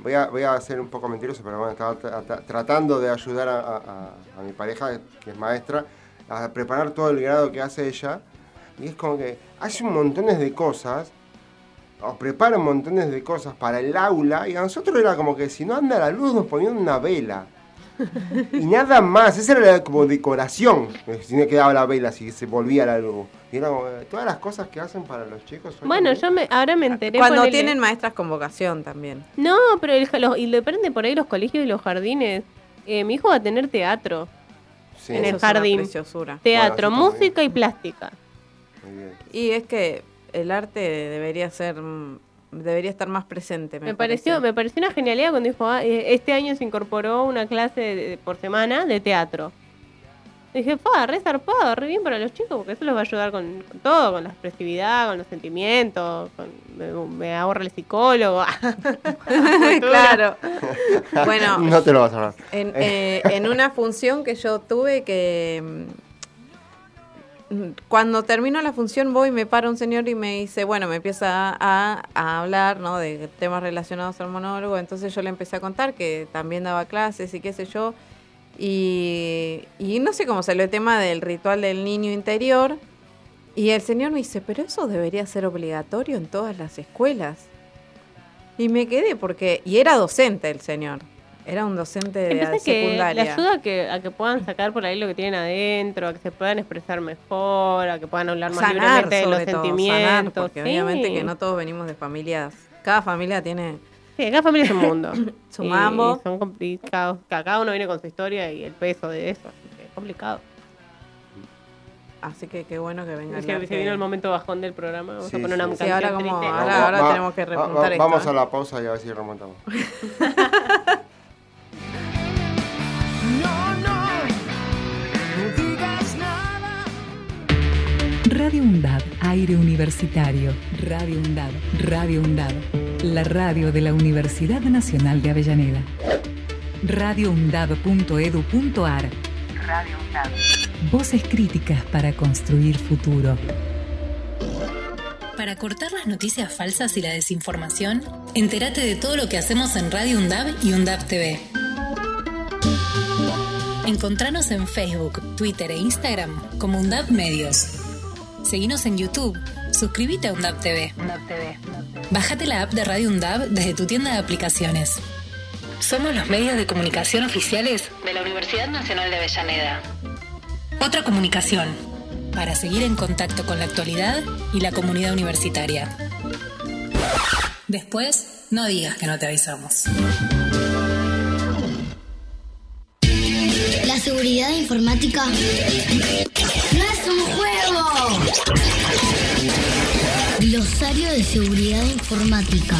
voy a, voy a ser un poco mentiroso, pero bueno, estaba tra- tra- tratando de ayudar a, a- mi pareja, que es maestra, a preparar todo el grado que hace ella. Y es como que hace un montones de cosas, o prepara montones de cosas para el aula, y a nosotros era como que si no anda la luz nos ponían una vela. Y nada más, esa era como decoración, eh, si no quedaba la vela, si se volvía la luz. Y era como, eh, todas las cosas que hacen para los chicos. son Bueno, yo me, ahora me enteré. Cuando tienen maestras con vocación también. No, pero el, los- y depende por ahí los colegios y los jardines. Eh, mi hijo va a tener teatro Sí. en Eso el es una jardín. preciosura. Teatro, Bueno, música y plástica. Muy bien. Y es que el arte debería ser mm, debería estar más presente. Me, Me pareció, me pareció una genialidad cuando dijo, ah, eh, este año se incorporó una clase de- por semana de teatro. Dije, pa, re zarpado, re bien para los chicos, porque eso los va a ayudar con, con todo, con la expresividad, con los sentimientos, con- me, me ahorra el psicólogo. claro. Bueno, No te lo vas a hablar. En, Eh. eh, en una función que yo tuve que mm, cuando termino la función voy, me para un señor y me dice, bueno, me empieza a, a hablar ¿no? de temas relacionados al monólogo, entonces yo le empecé a contar que también daba clases y qué sé yo, y, y no sé cómo salió el tema del ritual del niño interior, Y el señor me dice, pero eso debería ser obligatorio en todas las escuelas. Y me quedé porque... Y era docente el señor. Era un docente de que le secundaria. ayuda a que, a que puedan sacar por ahí lo que tienen adentro, a que se puedan expresar mejor, a que puedan hablar más sanar, libremente de los todo, sentimientos. sanar, porque sí. obviamente que no todos venimos de familias... Cada familia tiene Sí, cada familia es un mundo. su Y- mambo. y son complicados. Ca- Cada uno viene con su historia y el peso de eso. Así que es complicado. Así que qué bueno que venga Se, se vino el momento bajón del programa. Vamos Sí, a poner una sí. ahora como- triste. ahora- ahora Va- tenemos que va- remontar va- esto, Vamos ¿eh? a la pausa y a ver si remontamos. Radio UNDAD, aire universitario. Radio UNDAD, Radio UNDAD. La radio de la Universidad Nacional de Avellaneda. radioundad.edu.ar Radio UNDAD. Voces críticas para construir futuro. Para cortar las noticias falsas y la desinformación, entérate de todo lo que hacemos en Radio UNDAB y UNDAB TV. Encontranos en Facebook, Twitter e Instagram como UNDAB Medios. Seguinos en YouTube. Suscríbete a UNDAB TV. Bájate la app de Radio UNDAB desde tu tienda de aplicaciones. Somos los medios de comunicación oficiales de la Universidad Nacional de Avellaneda. Otra comunicación para seguir en contacto con la actualidad y la comunidad universitaria. Después, no digas que no te avisamos. La seguridad informática no es un juego. Glosario de seguridad informática.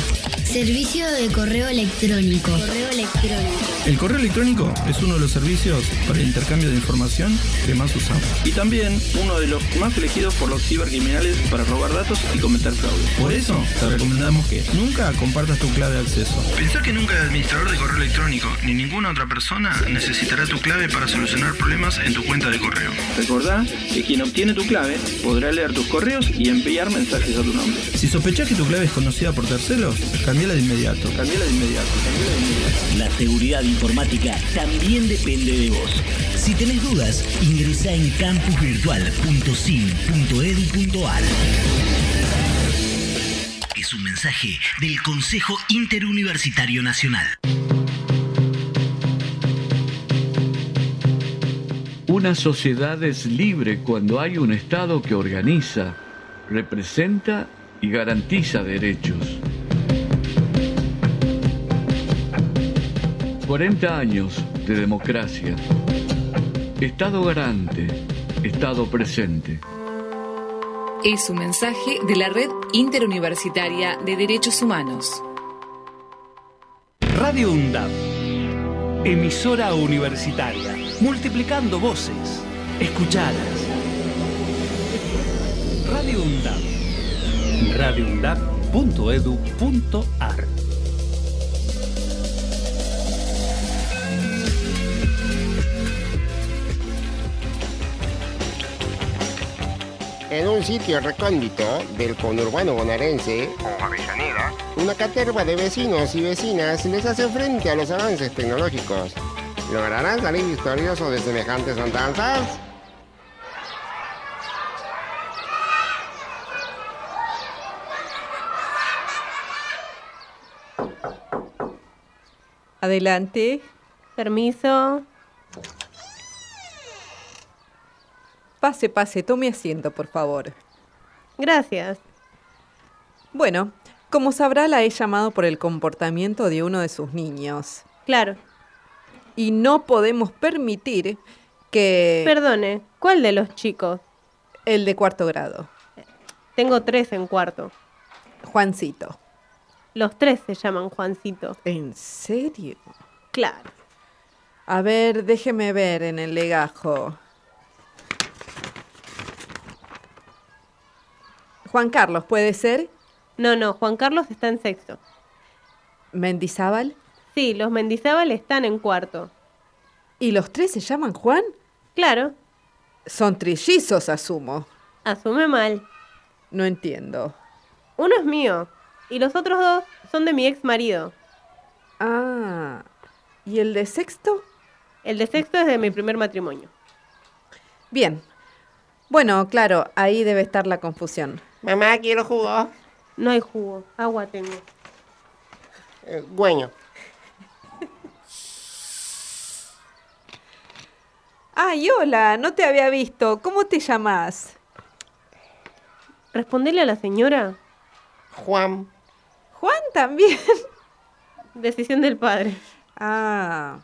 Servicio de correo electrónico. Correo electrónico. El correo electrónico es uno de los servicios para el intercambio de información que más usamos. Y también uno de los más elegidos por los cibercriminales para robar datos y cometer fraude. Por eso te recomendamos que nunca compartas tu clave de acceso. Pensá que nunca el administrador de correo electrónico ni ninguna otra persona necesitará tu clave para solucionar problemas en tu cuenta de correo. Recordá que quien obtiene tu clave podrá leer tus correos y enviar mensajes a tu nombre. Si sospechás que tu clave es conocida por terceros, cambiala de inmediato. Cambiala de inmediato. Cambiala de inmediato. La seguridad informática también depende de vos. Si tenés dudas, ingresa en campusvirtual.sim.edu.ar. Es un mensaje del Consejo Interuniversitario Nacional. Una sociedad es libre cuando hay un Estado que organiza, representa y garantiza derechos. 40 años de democracia. Estado garante, Estado presente. Es un mensaje de la Red Interuniversitaria de Derechos Humanos. Radio UNDAB. Emisora universitaria. Multiplicando voces. Escuchadas. Radio UNDAB. radioundab.edu.ar En un sitio recóndito del conurbano bonaerense, o Avellaneda, una caterva de vecinos y vecinas les hace frente a los avances tecnológicos. ¿Lograrán salir victoriosos de semejantes andanzas? Adelante. Permiso. Pase, pase, tome asiento, por favor. Gracias. Bueno, como sabrá, la he llamado por el comportamiento de uno de sus niños. Claro. Y no podemos permitir que... Perdone, ¿cuál de los chicos? El de cuarto grado. Tengo tres en cuarto. Juancito. Los tres se llaman Juancito. ¿En serio? Claro. A ver, déjeme ver en el legajo. Juan Carlos, ¿puede ser? No, no, Juan Carlos está en sexto. ¿Mendizábal? Sí, los Mendizábal están en cuarto. ¿Y los tres se llaman Juan? Claro. Son trillizos, asumo. Asume mal. No entiendo. Uno es mío y los otros dos son de mi ex marido. Ah, ¿y el de sexto? El de sexto es de mi primer matrimonio. Bien. Bueno, claro, ahí debe estar la confusión. Mamá, quiero jugo. No hay jugo, agua tengo. Eh, bueno. Ay, hola, no te había visto. ¿Cómo te llamas? Respondele a la señora. Juan. Juan también. Decisión del padre. Ah.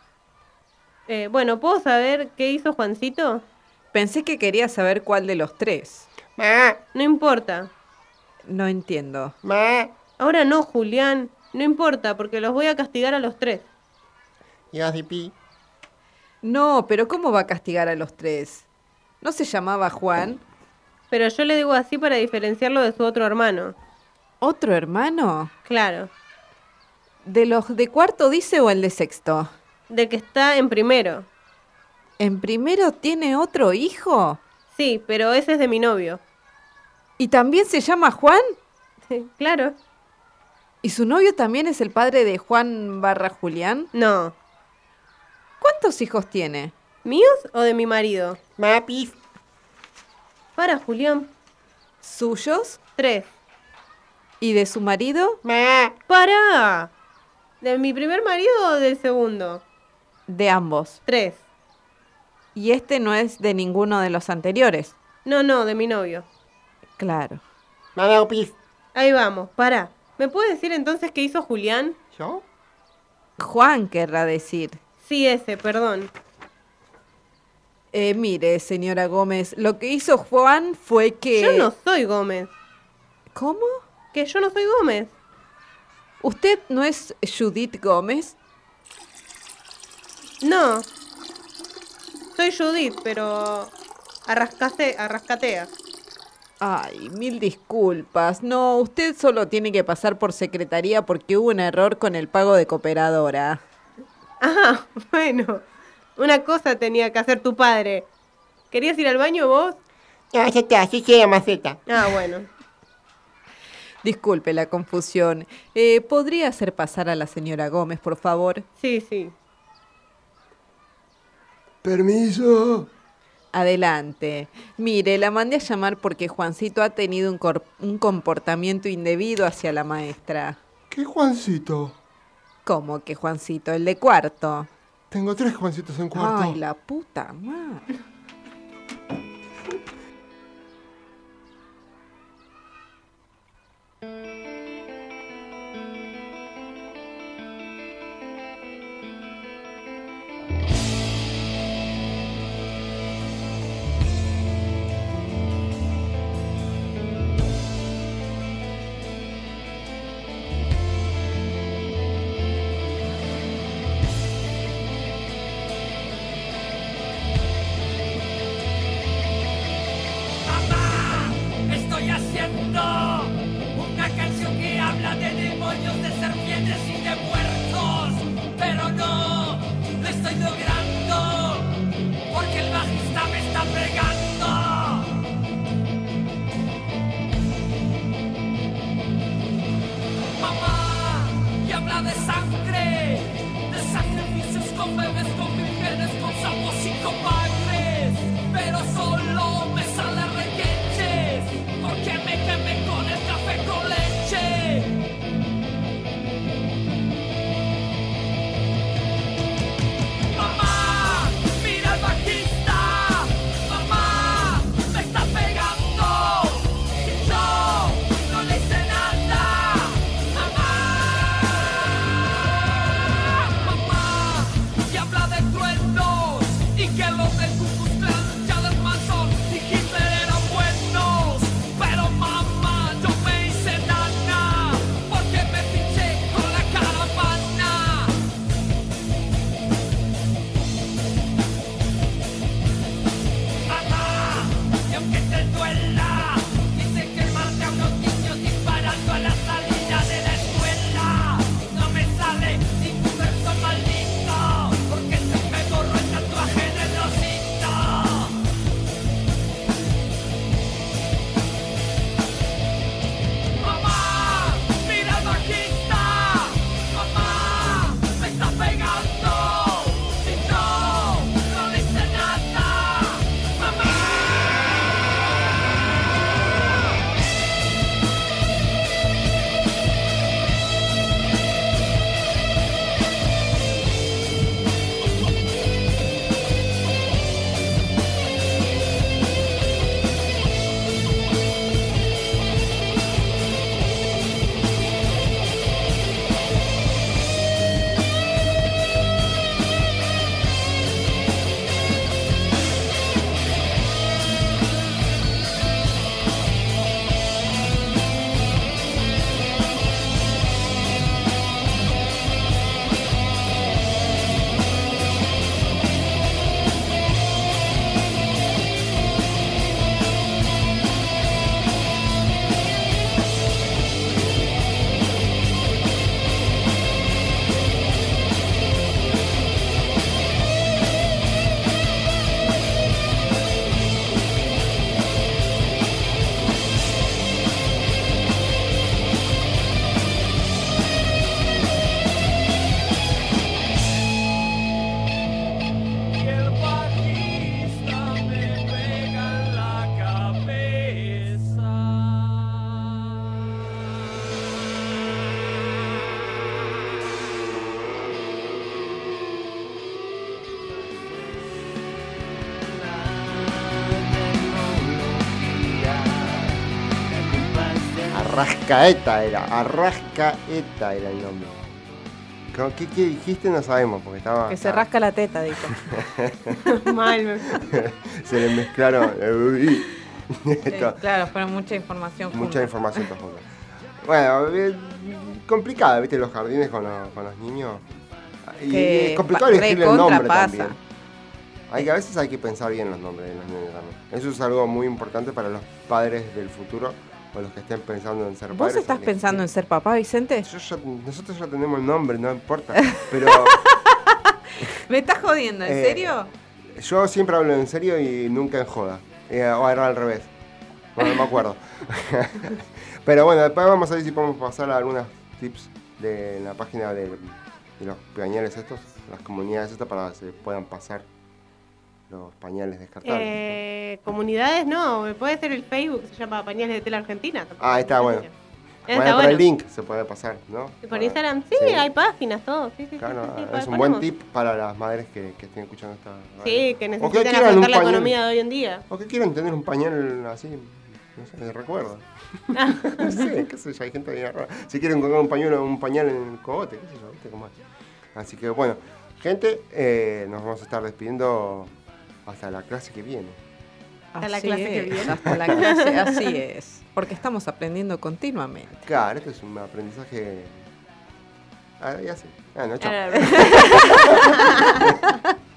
Eh, bueno, ¿puedo saber qué hizo Juancito? Pensé que quería saber cuál de los tres. No importa. No entiendo. Ahora no, Julián. No importa, porque los voy a castigar a los tres. Y así pi. No, pero ¿cómo va a castigar a los tres? ¿No se llamaba Juan? Pero yo le digo así para diferenciarlo de su otro hermano. ¿Otro hermano? Claro. ¿De los de cuarto dice o el de sexto? Del que está en primero. ¿En primero tiene otro hijo? Sí, pero ese es de mi novio. ¿Y también se llama Juan? claro. ¿Y su novio también es el padre de Juan barra Julián? No. ¿Cuántos hijos tiene? ¿Míos o de mi marido? Mapis. Para, Julián. ¿Suyos? Tres. ¿Y de su marido? ¡Para! ¿De mi primer marido o del segundo? De ambos. Tres. ¿Y este no es de ninguno de los anteriores? No, no, de mi novio. Claro. pis. Ahí vamos, para. ¿Me puede decir entonces qué hizo Julián? ¿Yo? Juan querrá decir. Sí, ese, perdón. Eh, mire, señora Gómez, lo que hizo Juan fue que... Yo no soy Gómez. ¿Cómo? Que yo no soy Gómez. ¿Usted no es Judith Gómez? No. Soy Judith, pero arrascase, arrascatea. Ay, mil disculpas. No, usted solo tiene que pasar por secretaría porque hubo un error con el pago de cooperadora. Ah, bueno. Una cosa tenía que hacer tu padre. ¿Querías ir al baño vos? No, ya está, así queda maceta. Ah, bueno. Disculpe la confusión. Eh, ¿Podría hacer pasar a la señora Gómez, por favor? Sí, sí. Permiso. Adelante. Mire, la mandé a llamar porque Juancito ha tenido un, comportamiento indebido hacia la maestra. ¿Qué Juancito? ¿Cómo que Juancito? El de cuarto. Tengo tres Juancitos en cuarto. Ay, la puta madre. Arrascaeta era, Arrascaeta era el nombre. ¿Cómo- ¿Qué, qué dijiste? No sabemos, porque estaba... Que se rasca la teta, dijo. Mal. se le mezclaron... Sí, Esto- claro, fueron mucha información Mucha junta. información junta. Bueno, eh, complicada, ¿viste? Los jardines con, los- con los niños. Y es complicado elegirle el nombre pasa. también. Hay que, a veces hay que pensar bien los nombres de los niños también. Eso es algo muy importante para los padres del futuro o los que estén pensando en ser ¿Vos padres. estás pensando en ser papá, Vicente? Yo ya- nosotros ya tenemos el nombre, no importa. Pero ¿Me estás jodiendo? ¿En Eh, serio? yo siempre hablo en serio y nunca en joda. Eh, o era al revés. Bueno, no me acuerdo. Pero bueno, después vamos a ver si podemos pasar a algunos tips de la página de, de los pañales estos, las comunidades estas para que se puedan pasar los pañales descartables. Eh, comunidades no, puede ser el Facebook, se llama Pañales de Tela Argentina. ah, está bueno. Bueno, por bueno. el link se puede pasar, ¿no? Por Para- Instagram, sí, sí. hay páginas, todo. Sí, sí, Claro, sí, sí, es un ponemos. buen tip para las madres que, que estén escuchando esta radio. Sí, que necesitan un afrontar la pañal- economía de hoy en día. O que quieran tener un pañal así, no sé, de recuerdo. no sé, qué sé yo, hay gente bien rara. Si quieren colgar un pañuelo, un pañal en el cogote, qué sé yo, ¿viste cómo es? Así que bueno, gente, eh, nos vamos a estar despidiendo hasta la clase que viene. Hasta la Así clase que es, viene. Hasta la clase, así es. Porque estamos aprendiendo continuamente. Claro, esto es un aprendizaje. Ah, ya sé. Ah, no, chao. Ahora-